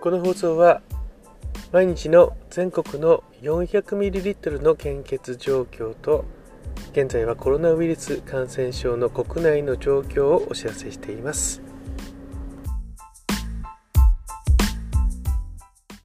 この放送は毎日の全国の 400ml の献血状況と現在はコロナウイルス感染症の国内の状況をお知らせしています。